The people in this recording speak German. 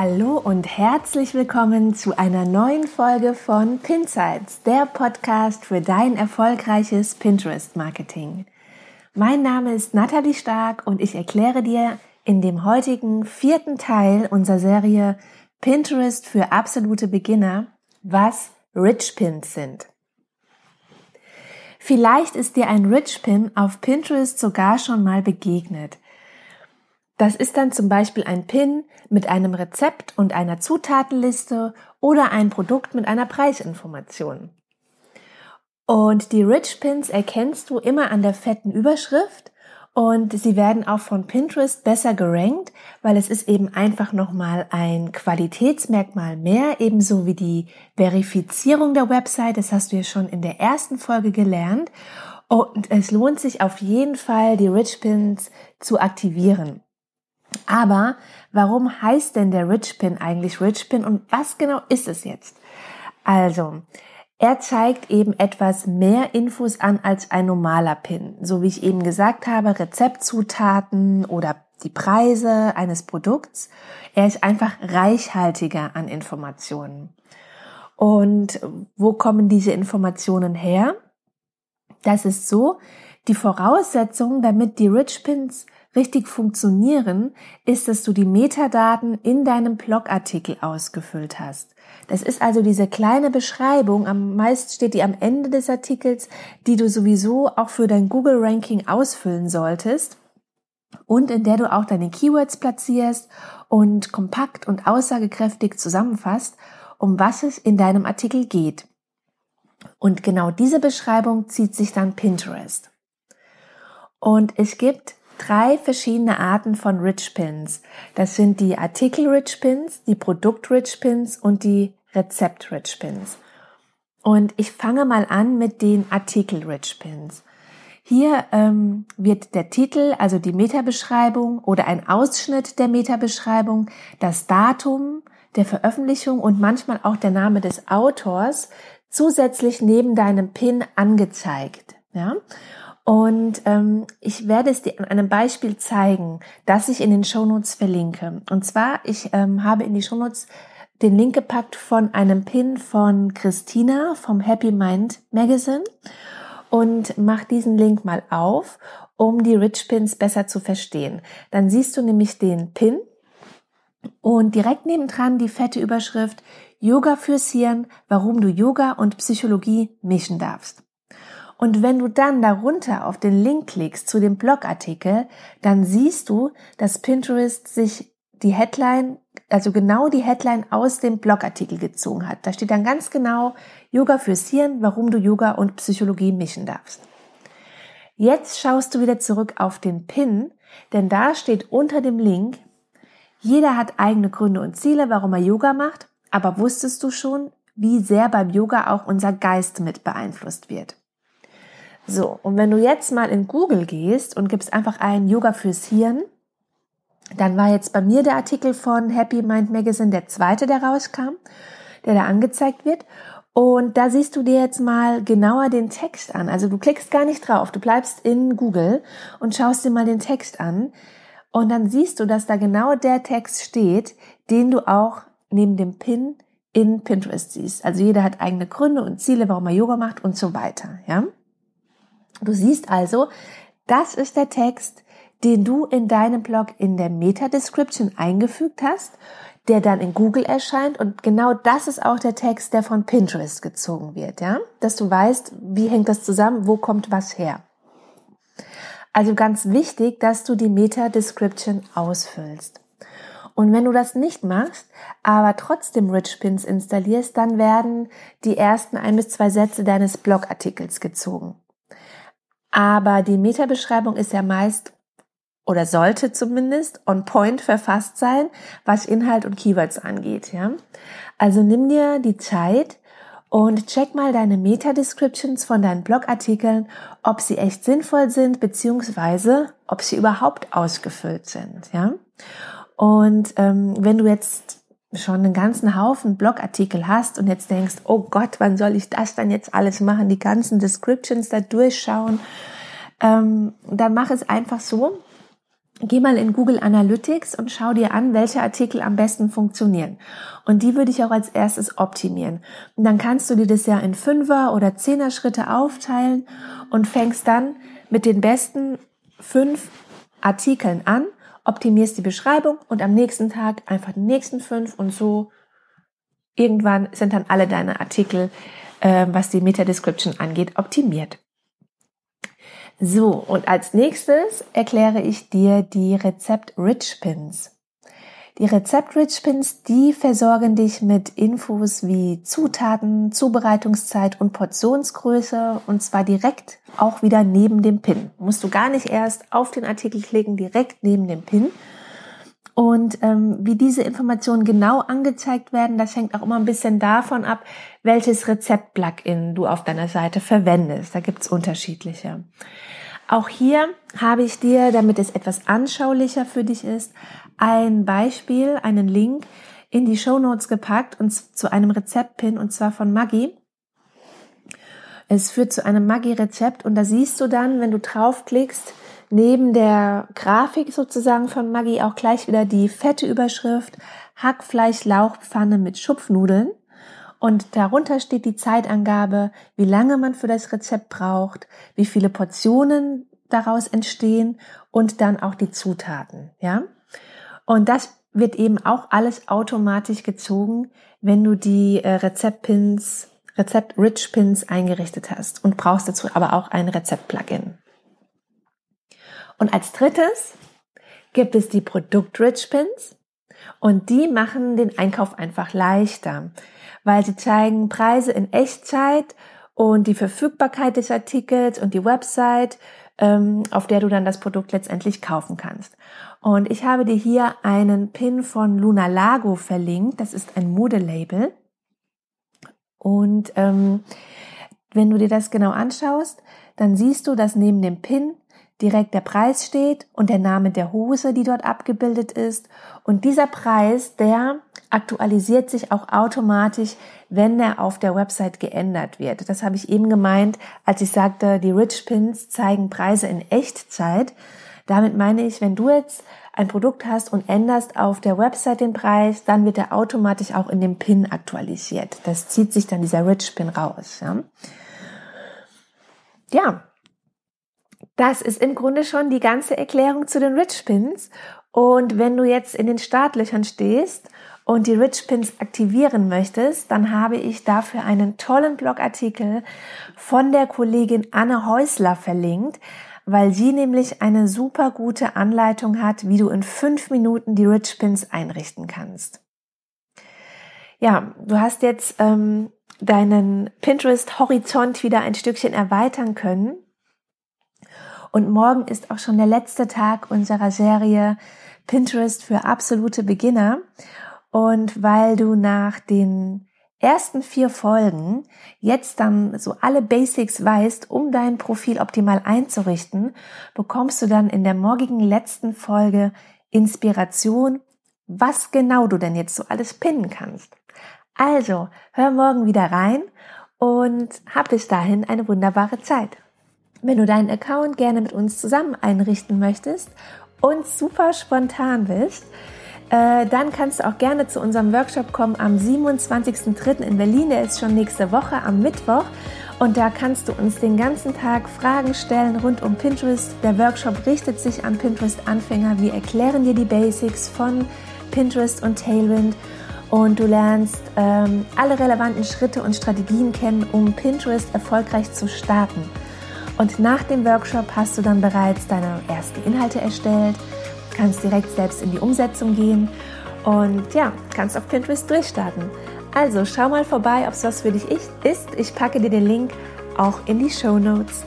Hallo und herzlich willkommen zu einer neuen Folge von Pinsights, der Podcast für dein erfolgreiches Pinterest-Marketing. Mein Name ist Nathalie Stark und ich erkläre dir in dem heutigen vierten Teil unserer Serie Pinterest für absolute Beginner, was Rich Pins sind. Vielleicht ist dir ein Rich Pin auf Pinterest sogar schon mal begegnet. Das ist dann zum Beispiel ein Pin mit einem Rezept und einer Zutatenliste oder ein Produkt mit einer Preisinformation. Und die Rich Pins erkennst du immer an der fetten Überschrift und sie werden auch von Pinterest besser gerankt, weil es ist eben einfach nochmal ein Qualitätsmerkmal mehr, ebenso wie die Verifizierung der Website. Das hast du ja schon in der ersten Folge gelernt. Und es lohnt sich auf jeden Fall, die Rich Pins zu aktivieren. Aber warum heißt denn der Rich Pin eigentlich Rich Pin und was genau ist es jetzt? Also, er zeigt eben etwas mehr Infos an als ein normaler Pin. So wie ich eben gesagt habe, Rezeptzutaten oder die Preise eines Produkts. Er ist einfach reichhaltiger an Informationen. Und wo kommen diese Informationen her? Das ist so, die Voraussetzung, damit die Rich Pins richtig funktionieren, ist, dass du die Metadaten in deinem Blogartikel ausgefüllt hast. Das ist also diese kleine Beschreibung, am meisten steht die am Ende des Artikels, die du sowieso auch für dein Google-Ranking ausfüllen solltest und in der du auch deine Keywords platzierst und kompakt und aussagekräftig zusammenfasst, um was es in deinem Artikel geht. Und genau diese Beschreibung zieht sich dann Pinterest. Und es gibt drei verschiedene Arten von Rich Pins. Das sind die Artikel Rich Pins, die Produkt Rich Pins und die Rezept Rich Pins. Und ich fange mal an mit den Artikel Rich Pins. Hier ähm, wird der Titel, also die Metabeschreibung oder ein Ausschnitt der Metabeschreibung, das Datum der Veröffentlichung und manchmal auch der Name des Autors zusätzlich neben deinem Pin angezeigt. Ja? Und ähm, ich werde es dir an einem Beispiel zeigen, das ich in den Shownotes verlinke. Und zwar, ich ähm, habe in die Shownotes den Link gepackt von einem Pin von Christina vom Happy Mind Magazine und mach diesen Link mal auf, um die Rich Pins besser zu verstehen. Dann siehst du nämlich den Pin und direkt nebendran die fette Überschrift Yoga fürs Hirn, warum du Yoga und Psychologie mischen darfst. Und wenn du dann darunter auf den Link klickst zu dem Blogartikel, dann siehst du, dass Pinterest sich die Headline, also genau die Headline aus dem Blogartikel gezogen hat. Da steht dann ganz genau Yoga fürs Hirn, warum du Yoga und Psychologie mischen darfst. Jetzt schaust du wieder zurück auf den Pin, denn da steht unter dem Link, jeder hat eigene Gründe und Ziele, warum er Yoga macht, aber wusstest du schon, wie sehr beim Yoga auch unser Geist mit beeinflusst wird? So, und wenn du jetzt mal in Google gehst und gibst einfach ein Yoga fürs Hirn, dann war jetzt bei mir der Artikel von Happy Mind Magazine der zweite, der rauskam, der da angezeigt wird. Und da siehst du dir jetzt mal genauer den Text an. Also du klickst gar nicht drauf, du bleibst in Google und schaust dir mal den Text an. Und dann siehst du, dass da genau der Text steht, den du auch neben dem Pin in Pinterest siehst. Also jeder hat eigene Gründe und Ziele, warum er Yoga macht und so weiter. Ja? Du siehst also, das ist der Text, den du in deinem Blog in der Meta-Description eingefügt hast, der dann in Google erscheint und genau das ist auch der Text, der von Pinterest gezogen wird, ja? Dass du weißt, wie hängt das zusammen, wo kommt was her. Also ganz wichtig, dass du die Meta-Description ausfüllst. Und wenn du das nicht machst, aber trotzdem Rich Pins installierst, dann werden die ersten ein bis zwei Sätze deines Blogartikels gezogen. Aber die Metabeschreibung ist ja meist oder sollte zumindest on point verfasst sein, was Inhalt und Keywords angeht, ja. Also nimm dir die Zeit und check mal deine Meta-Descriptions von deinen Blogartikeln, ob sie echt sinnvoll sind, beziehungsweise ob sie überhaupt ausgefüllt sind, ja. Und ähm, wenn du jetzt schon einen ganzen Haufen Blogartikel hast und jetzt denkst, oh Gott, wann soll ich das dann jetzt alles machen, die ganzen Descriptions da durchschauen, ähm, dann mach es einfach so, Geh mal in Google Analytics und schau dir an, welche Artikel am besten funktionieren. Und die würde ich auch als erstes optimieren. Und dann kannst du dir das ja in Fünfer- oder Zehner Schritte aufteilen und fängst dann mit den besten fünf Artikeln an, optimierst die Beschreibung und am nächsten Tag einfach die nächsten fünf und so irgendwann sind dann alle deine Artikel, äh, was die Meta-Description angeht, optimiert. So, und als nächstes erkläre ich dir die Rezept-Rich-Pins. Die Rezept-Rich-Pins, die versorgen dich mit Infos wie Zutaten, Zubereitungszeit und Portionsgröße und zwar direkt auch wieder neben dem Pin. Musst du gar nicht erst auf den Artikel klicken, direkt neben dem Pin. Und ähm, wie diese Informationen genau angezeigt werden, das hängt auch immer ein bisschen davon ab, welches Rezept-Plugin du auf deiner Seite verwendest. Da gibt's unterschiedliche. Auch hier habe ich dir, damit es etwas anschaulicher für dich ist, ein Beispiel, einen Link in die Show Notes gepackt und zu einem Rezeptpin und zwar von Maggi. Es führt zu einem Maggi-Rezept und da siehst du dann, wenn du draufklickst, neben der Grafik sozusagen von Maggi auch gleich wieder die fette Überschrift Hackfleisch Lauchpfanne mit Schupfnudeln. Und darunter steht die Zeitangabe, wie lange man für das Rezept braucht, wie viele Portionen daraus entstehen und dann auch die Zutaten, ja? Und das wird eben auch alles automatisch gezogen, wenn du die äh, Rezeptpins, Rezept-Rich-Pins eingerichtet hast und brauchst dazu aber auch ein Rezept-Plugin. Und als drittes gibt es die Produkt-Rich-Pins und die machen den Einkauf einfach leichter weil sie zeigen Preise in Echtzeit und die Verfügbarkeit des Artikels und die Website, auf der du dann das Produkt letztendlich kaufen kannst. Und ich habe dir hier einen Pin von Luna Lago verlinkt. Das ist ein Modelabel. Und ähm, wenn du dir das genau anschaust, dann siehst du, dass neben dem Pin direkt der Preis steht und der Name der Hose, die dort abgebildet ist. Und dieser Preis, der aktualisiert sich auch automatisch, wenn er auf der Website geändert wird. Das habe ich eben gemeint, als ich sagte, die Rich Pins zeigen Preise in Echtzeit. Damit meine ich, wenn du jetzt ein Produkt hast und änderst auf der Website den Preis, dann wird er automatisch auch in dem Pin aktualisiert. Das zieht sich dann dieser Rich Pin raus. Ja, ja das ist im Grunde schon die ganze Erklärung zu den Rich Pins. Und wenn du jetzt in den Startlöchern stehst und die Rich Pins aktivieren möchtest, dann habe ich dafür einen tollen Blogartikel von der Kollegin Anne Häusler verlinkt, weil sie nämlich eine super gute Anleitung hat, wie du in fünf Minuten die Rich Pins einrichten kannst. Ja, du hast jetzt ähm, deinen Pinterest-Horizont wieder ein Stückchen erweitern können und morgen ist auch schon der letzte Tag unserer Serie Pinterest für absolute Beginner. Und weil du nach den ersten vier Folgen jetzt dann so alle Basics weißt, um dein Profil optimal einzurichten, bekommst du dann in der morgigen letzten Folge Inspiration, was genau du denn jetzt so alles pinnen kannst. Also, hör morgen wieder rein und hab bis dahin eine wunderbare Zeit. Wenn du deinen Account gerne mit uns zusammen einrichten möchtest und super spontan bist, äh, dann kannst du auch gerne zu unserem Workshop kommen am 27.03. in Berlin. Der ist schon nächste Woche am Mittwoch. Und da kannst du uns den ganzen Tag Fragen stellen rund um Pinterest. Der Workshop richtet sich an Pinterest-Anfänger. Wir erklären dir die Basics von Pinterest und Tailwind. Und du lernst ähm, alle relevanten Schritte und Strategien kennen, um Pinterest erfolgreich zu starten. Und nach dem Workshop hast du dann bereits deine ersten Inhalte erstellt, kannst direkt selbst in die Umsetzung gehen und ja, kannst auf Pinterest durchstarten. Also schau mal vorbei, ob es was für dich ist. Ich packe dir den Link auch in die Show Notes.